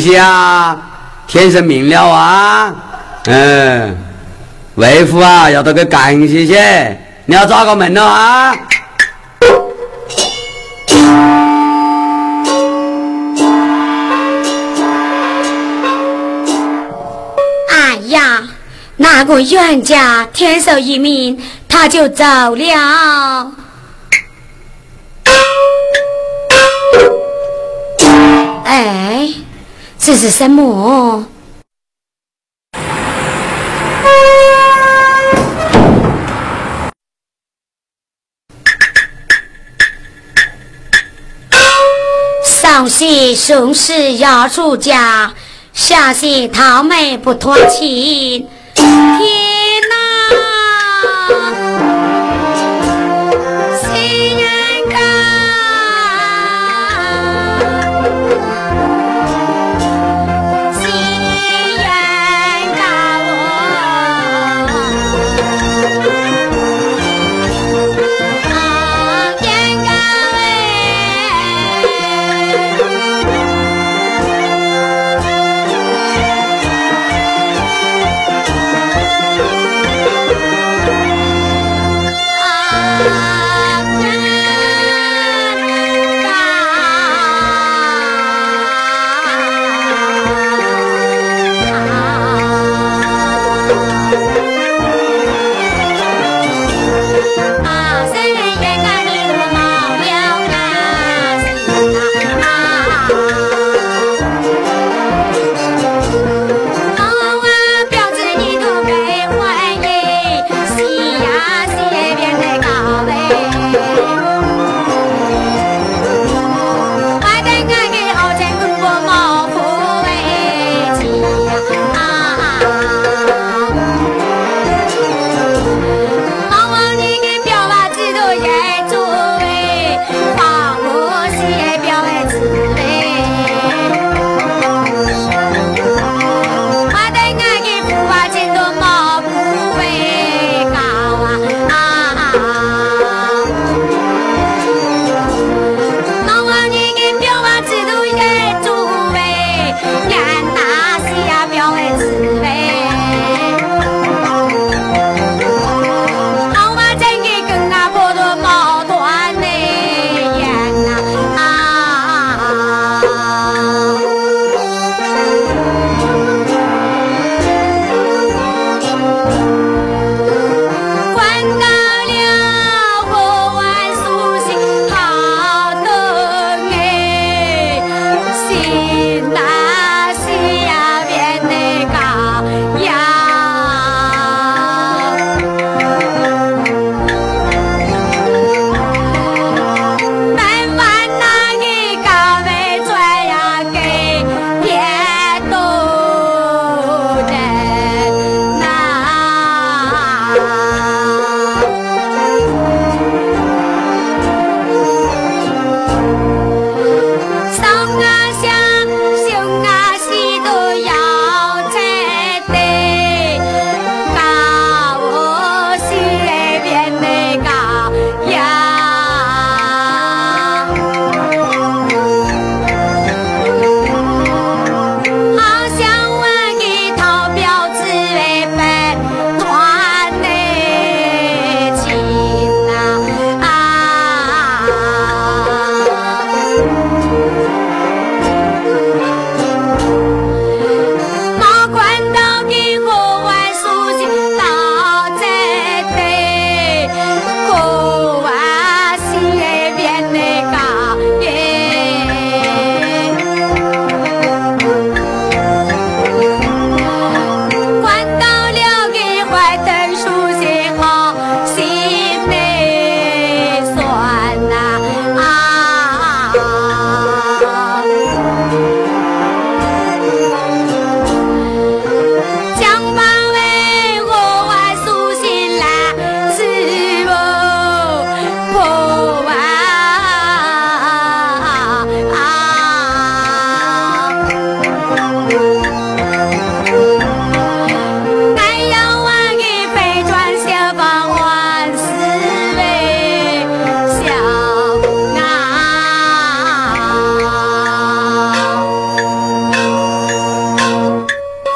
兄弟啊，天生明了啊，嗯，为父啊要得个感谢些，你要找个门了啊。哎呀，那个冤家天寿一命，他就走了。哎，这是什么？上戏宋氏压住家，下戏桃妹不脱亲。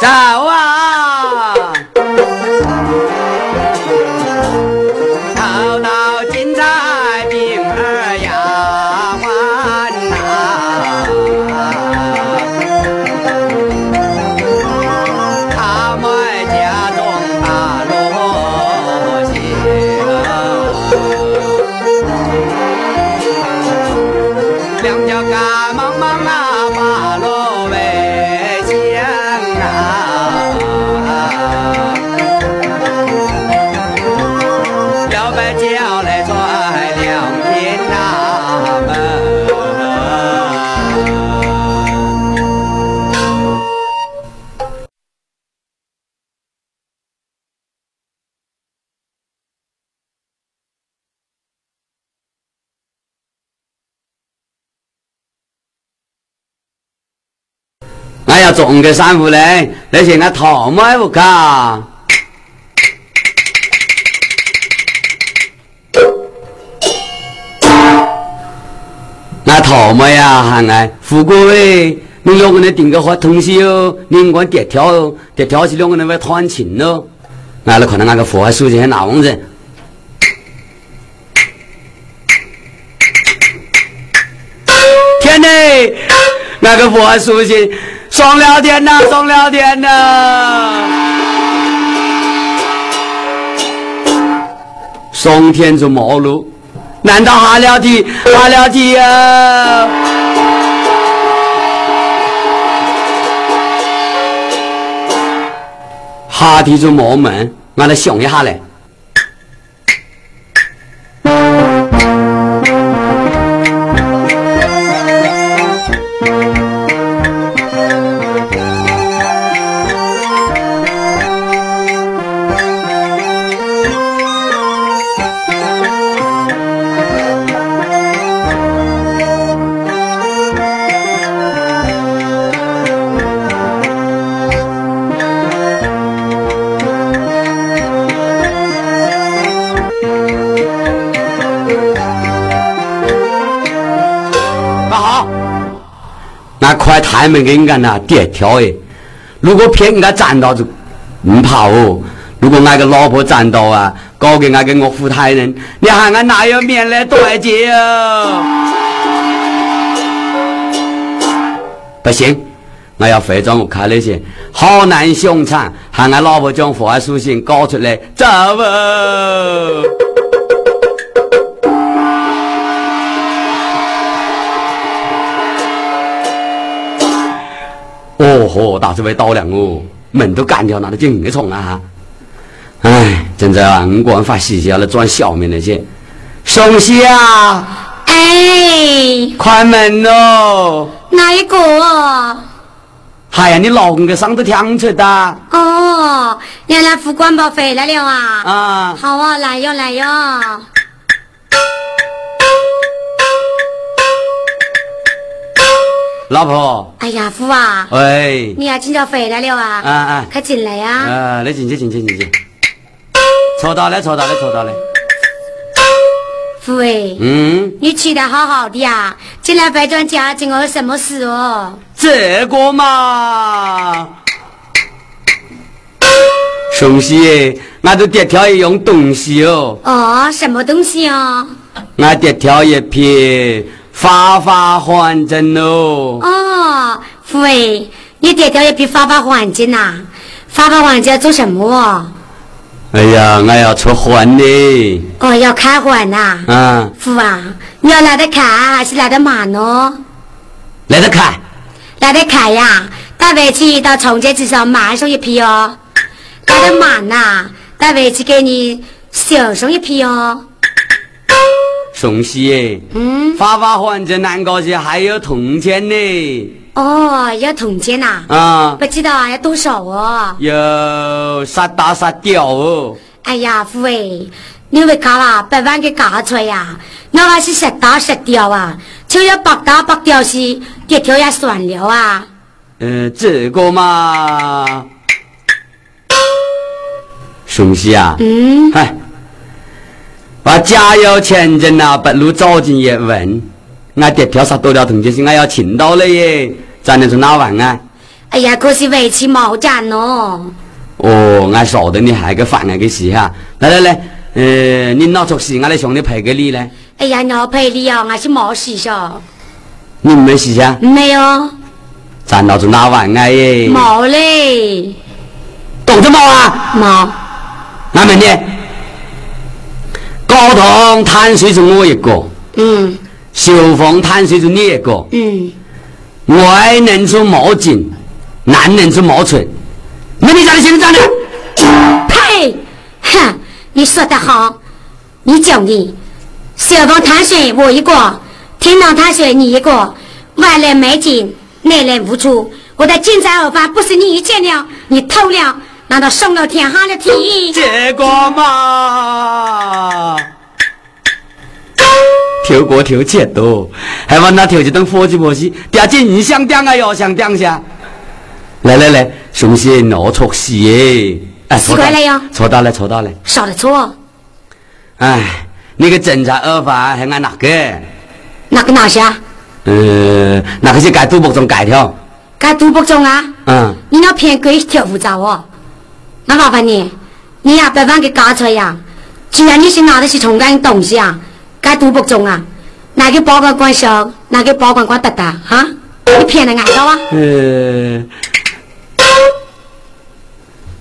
Tchau! 俺要种个山户嘞，那些俺套买不卡。那套买呀，喊俺富贵喂，你两个人订个好东西哟，你光叠跳哦，叠跳起两个人会团情喽。俺来看到俺个佛还熟悉很那样子。天嘞！那个佛书信送了天呐，送了天呐！送天就毛路，难道下了题？下了题呀！下题就毛门，俺来想一下嘞。那快抬门给人家那点跳哎！如果骗人家站到就唔怕哦。如果俺个老婆站到啊，搞给俺个岳父太人，你喊俺哪有面来对接啊？不行，我要非装我看那些好难凶残，喊俺老婆将话书信搞出来，走不？哦豁，大这位倒亮哦，门都干掉，那都进个虫啊！哎，真在啊，五官发细下来转小面那些，宋喜啊，哎，开门哦！哪一个？哎呀，你老公给上头听出的哦，原来副官宝回来了啊！啊！好啊，来哟来哟！老婆，哎呀，夫啊，喂，你呀今朝回来了啊！啊啊快进来呀！啊，来进去进去进去，抽到了抽到了抽到了，夫哎，嗯，你去的好好的呀，进来白转家境我什么事哦？这个嘛，宋喜，俺都得挑一样东西哦。哦，什么东西哦？俺得挑一批发发还真喽。哦，夫哎，你得掉一批发发黄金呐？发发黄金要做什么哦？哎呀，俺要出还呢。哦，要开环呐？啊，夫啊，你要来得开还是来得慢呢？来得看。来得开呀，带回去到重街至少买上一批哦。来得慢呐，带回去给你小上一批哦。宋喜耶，嗯，发发还这难搞些，还有铜钱呢。哦，要铜钱呐？啊，不知道啊，要多少哦？有杀打杀屌哦。哎呀，父哎，你会搞啦，百万给搞出来呀？那还是十打十掉啊，就要白打白掉是，跌条也算了啊。呃，这个嘛，宋喜啊，嗯，嗨，把家有钱人呐，不如早进一问。俺爹挑杀多了铜钱是俺要请到了耶，咱能从哪玩啊？哎呀，可是为期毛战哦。哦，俺晓得你还个烦俺个事哈。来来来，呃，你拿出事，俺来向你赔个礼嘞。哎呀，你要赔礼啊，还是冇事噻。你没事噻？没有，咱老子哪玩啊耶？冇嘞，懂得冇啊？冇。俺问你，高堂碳水是我一个，嗯，秀峰坦水是你一个。嗯。外能出毛巾，男人出毛寸。那你家的姓张呢？呸！哼，你说得好。你叫你秀峰坦水我一个，天堂坦水你一个，外来没进，内来无出。我的金财二法不是你捡了，你偷了，难道送了天下的天？结果嘛，跳过偷钱多，还往那偷去当伙计婆媳，点钱你想点啊，要想点下。来来来，兄弟，闹错戏哎，错到了哟，错到了，错到了，少的错。哎，那个侦查二法还按哪个？哪个哪下？呃，哪个是改赌博中改条。该赌博中啊！嗯，你那偏贵挺复杂哦。那麻烦你，你呀别忘给搞出来呀！既然你是拿的是重干东西啊，该赌博中啊，哪个保管管小，哪个保管管得的哈？你骗人挨到啊？呃，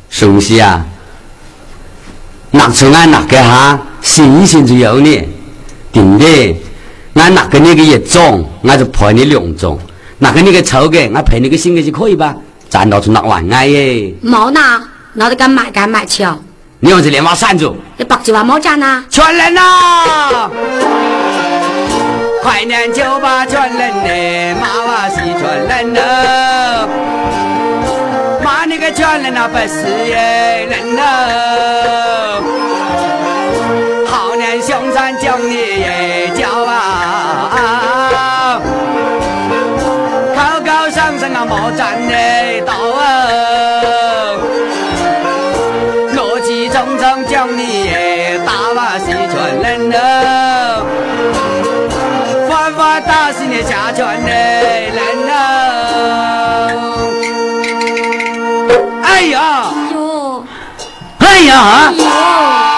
熟悉啊，拿出俺那个哈，新鲜就有你，定的，俺拿个那个一种，俺就赔你两种。拿个你个丑的，俺赔你个新的就可以吧？咱到出那玩意耶？冇拿，拿得敢买敢买去哦。你用这连把扇住。你白酒话冇赚呐？全人呐！快点就把全人呢，妈娃是全人呢。骂你个全人那不是耶人呢。下全的人哦。哎呀！哟！哎呀！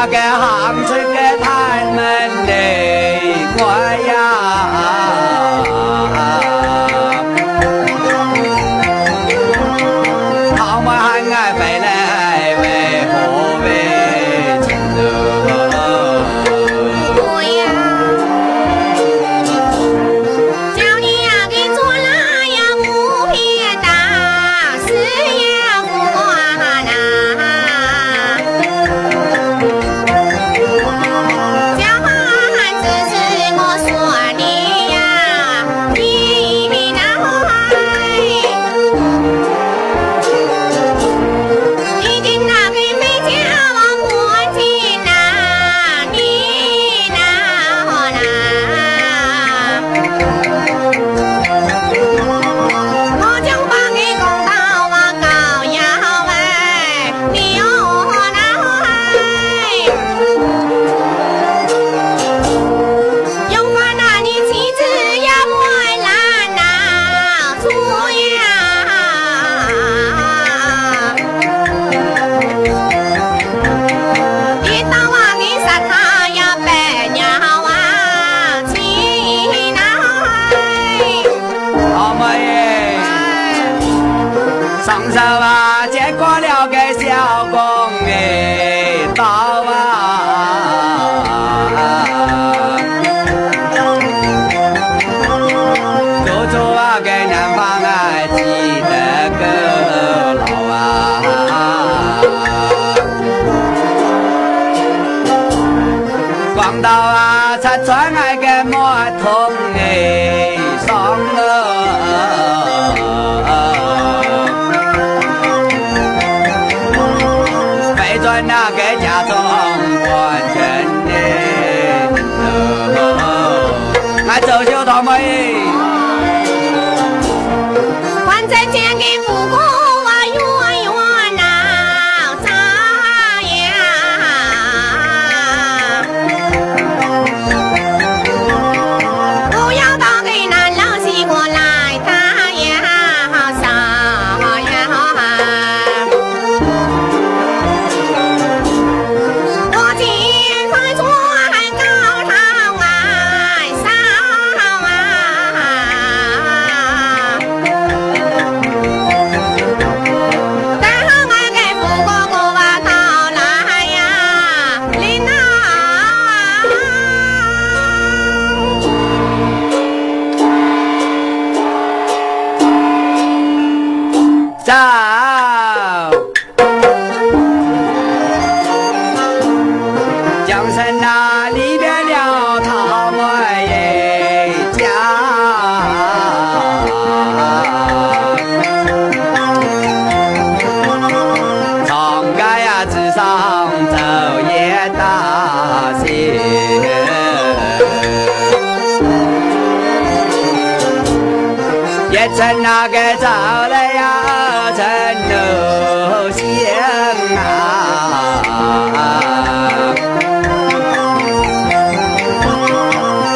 那个行是一层那个走了呀，层楼香啊。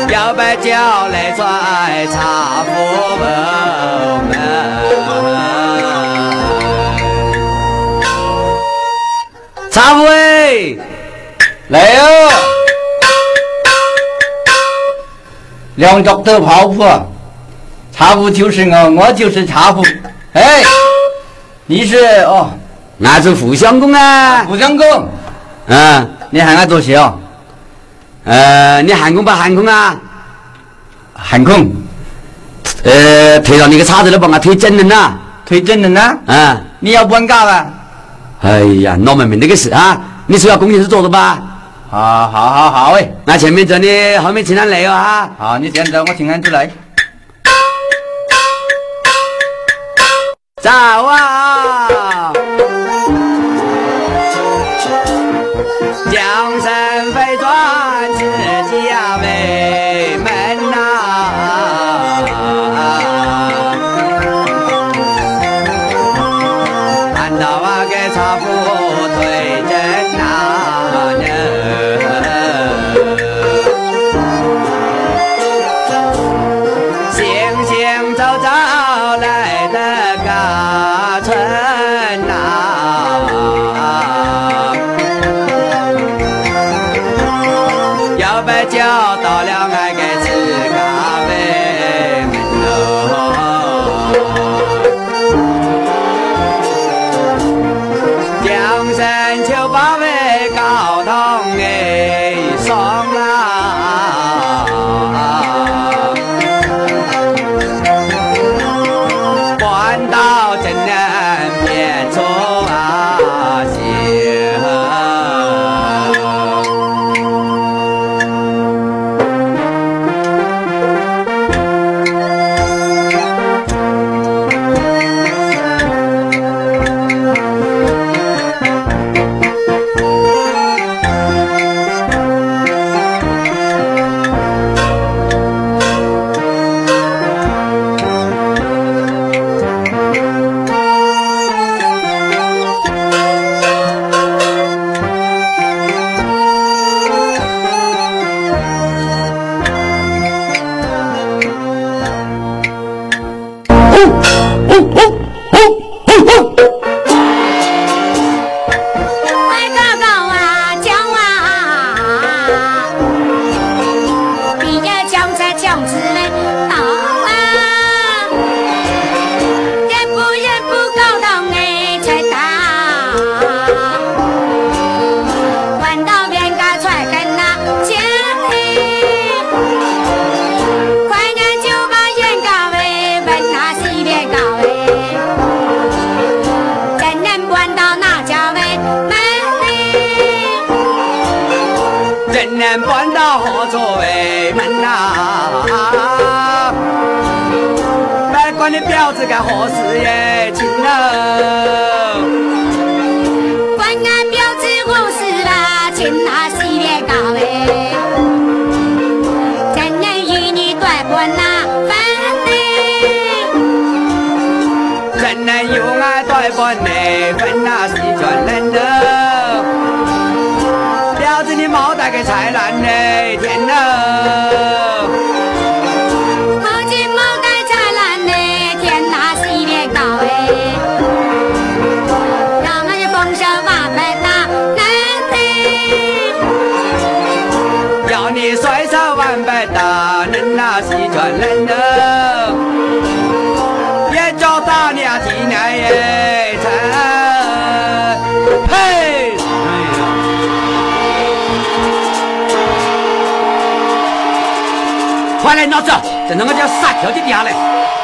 要把脚来拽茶壶们。茶壶哎，来哟！两脚头泡芙，茶壶就是我，我就是茶壶。哎，你是哦，那是互相公啊，互相公。嗯，你喊他做谁哦？呃，你喊空不喊空啊？喊空。呃，推到你个叉子都帮我推正人呐，推正人呐。啊、嗯，你要搬家吧？哎呀，那么没那个事啊！你是要工程是做的吧？好，好，好，好喂，那前面这你，后面请俺来哦哈！好，你先走，我请俺出来。走啊！江山非转自家门呐、啊，难道啊该差不？快来拿走，在那个叫啥条的地儿来。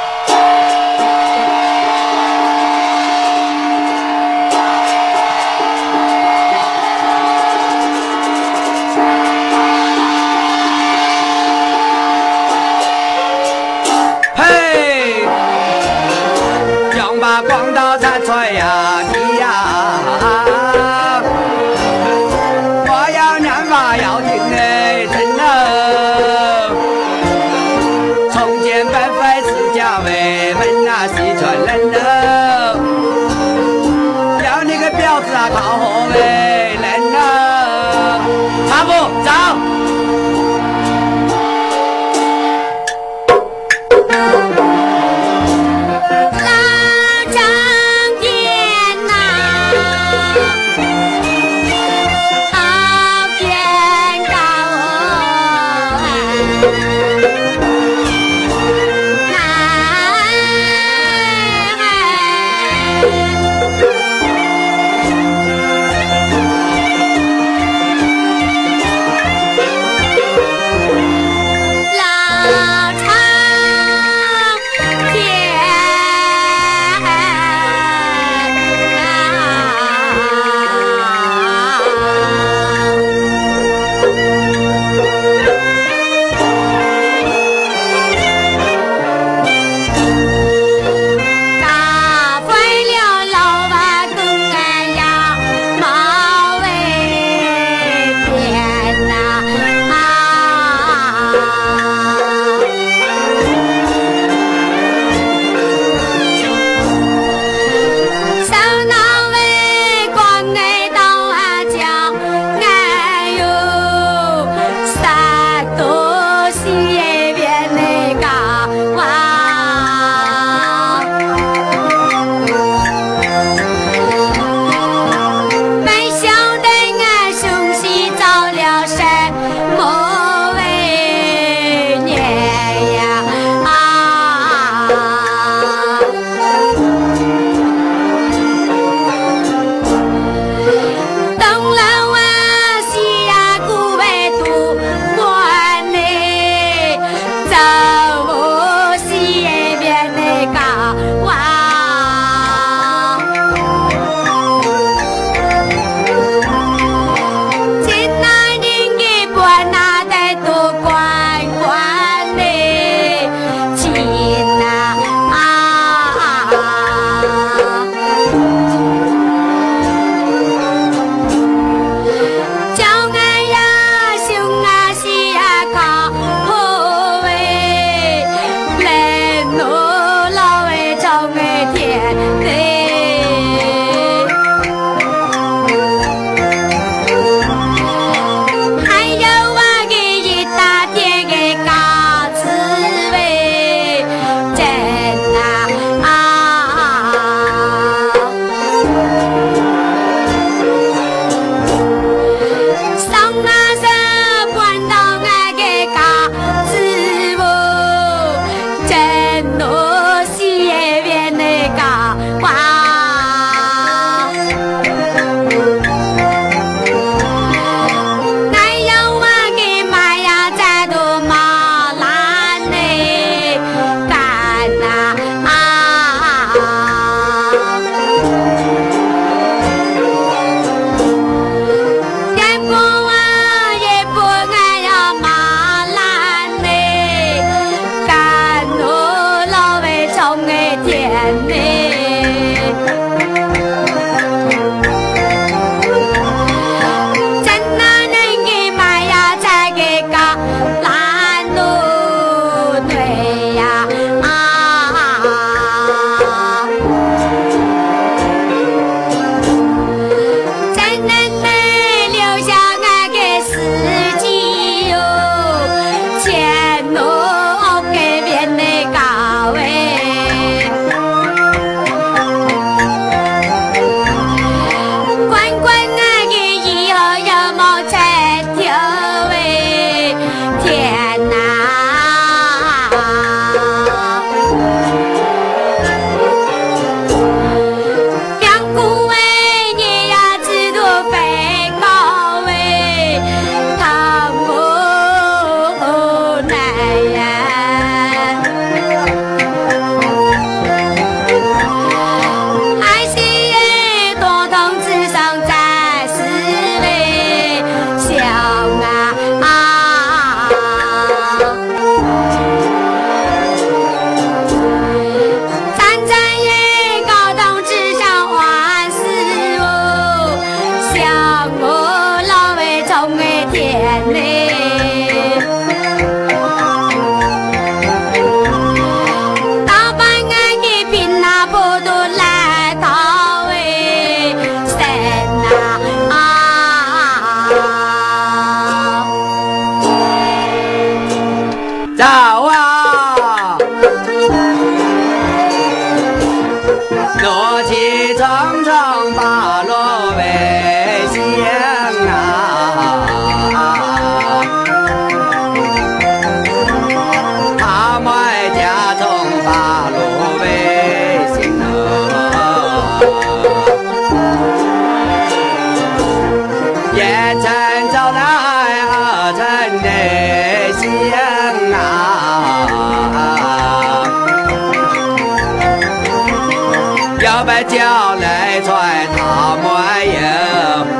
要把叫来传他没有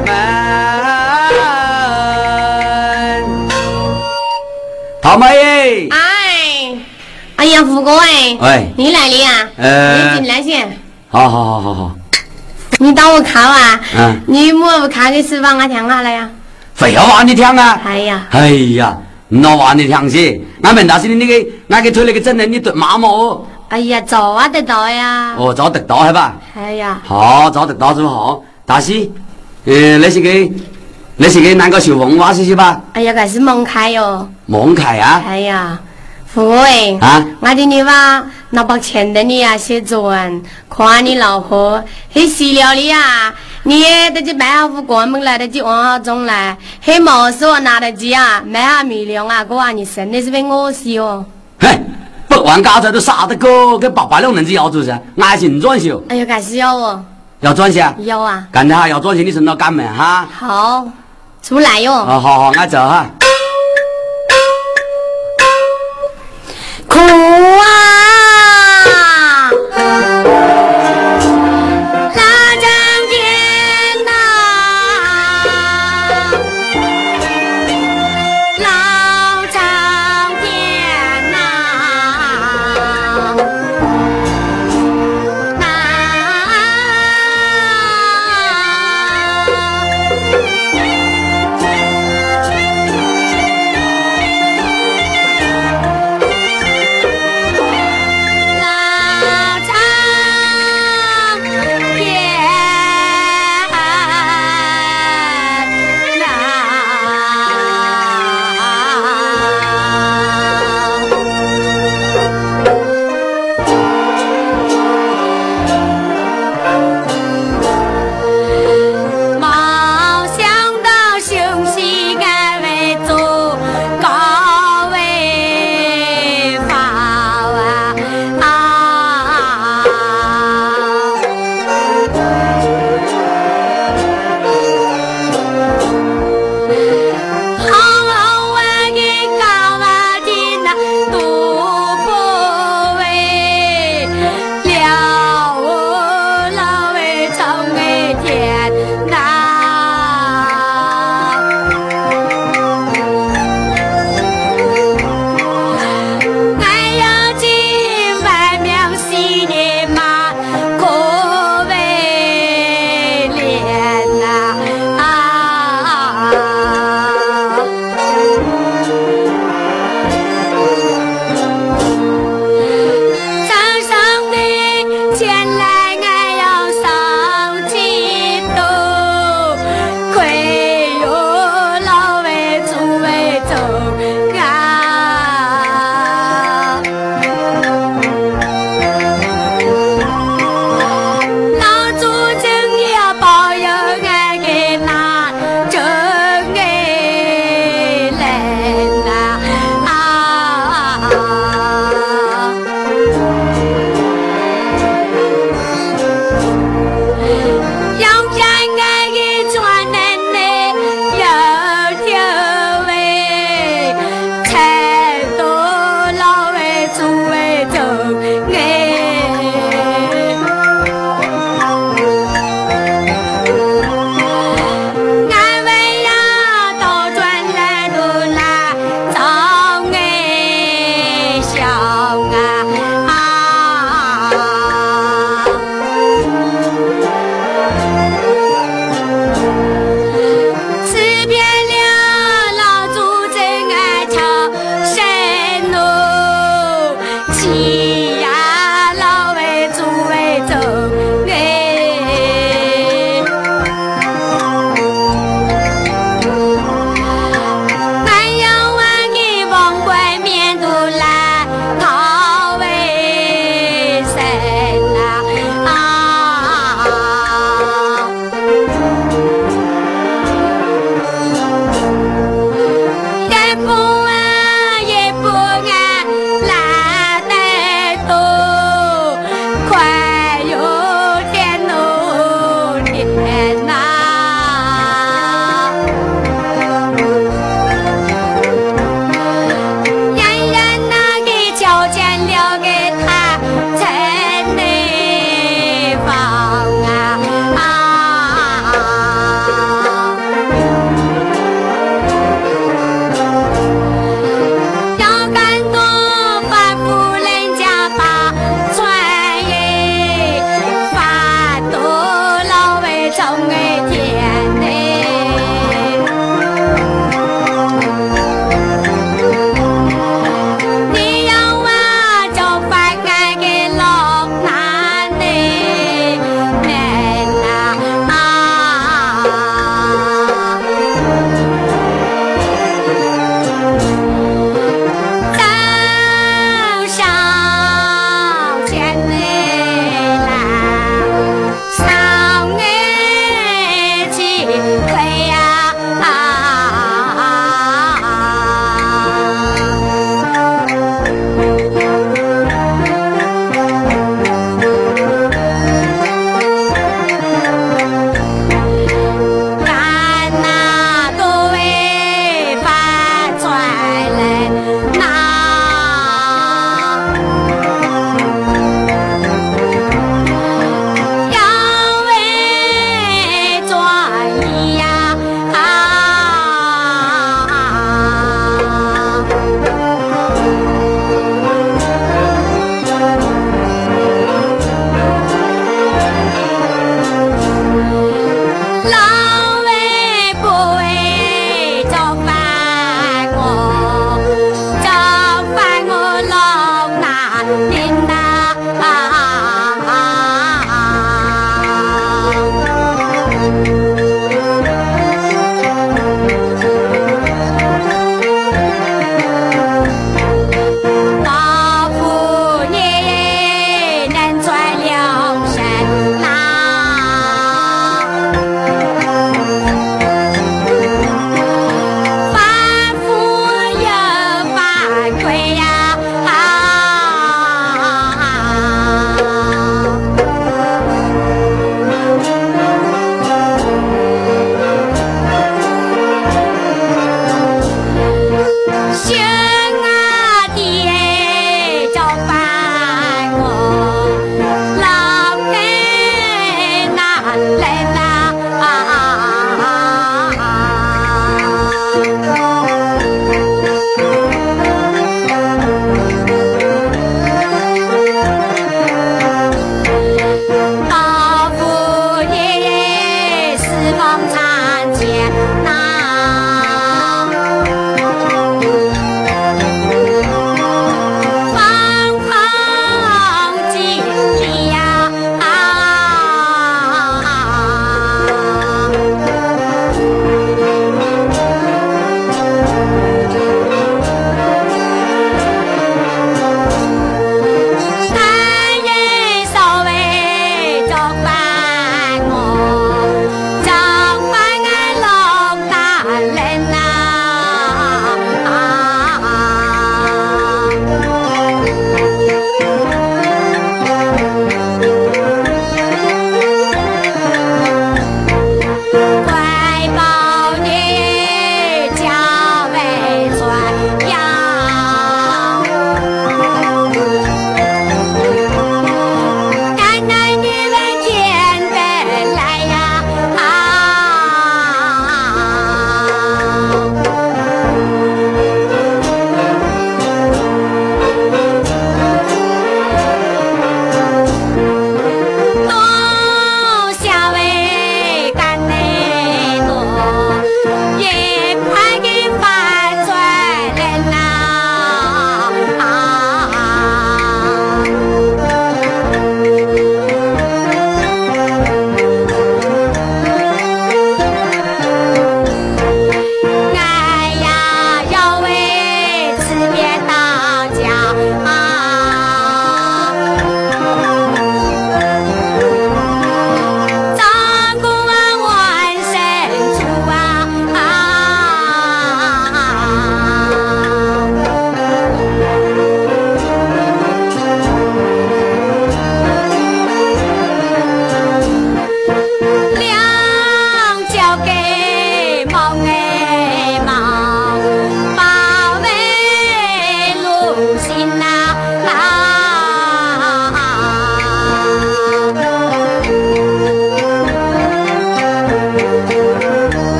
门。陶妹耶，哎，哎呀，富哥哎，喂你来了呀？呃你进来先。好好好好好，你当我看啊？嗯你莫不看的是把我听下来呀？废话你听啊！哎呀，哎呀，老话你听些，俺们大是你那个，俺给推那个整的，你对妈妈哦，哎呀，早啊得到呀。哦，早得到是吧？哎呀，好，早得到就好。大师，呃，那些给，那些给那个绣凤袜些些吧，哎呀，这是孟凯哟。蒙开啊，哎呀，富哥哎，啊我的女娃拿把钱的你呀写作文，夸你老婆，很细了你呀。你得去买下五过门来得及往下中来，很毛说拿得起啊，买下米粮啊，哥啊，你真的是被我死哦。嘿，百万家才都傻得狗，给八百两蚊子要做噻，爱情转修哎呀，这是要哦，要转些，要啊，干得哈要转些，你身到赶门哈。好，出来哟。哦，好好，俺走哈。苦啊！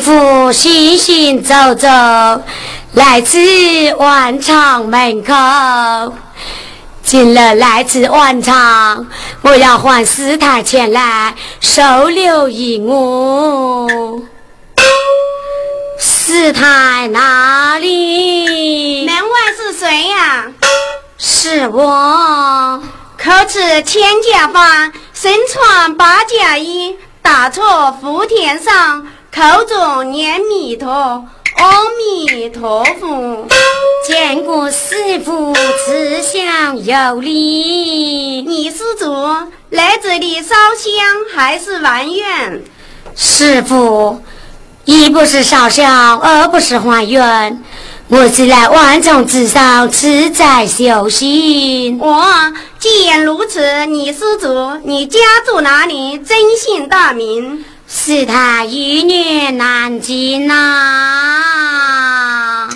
夫行行走走，来至万场门口。进了来自万场，我要唤师太前来收留一我。师太哪里？门外是谁呀？是我。口持千家方，身穿八甲衣，打坐福田上。口中念弥陀，阿弥陀佛。见过师傅，慈祥有礼。你施主来这里烧香还是还愿？师傅，一不是烧香，二不是还愿，我是来万众之上自在修行。我既然如此，你施主，你家住哪里？真姓大名？是他一女难尽呐、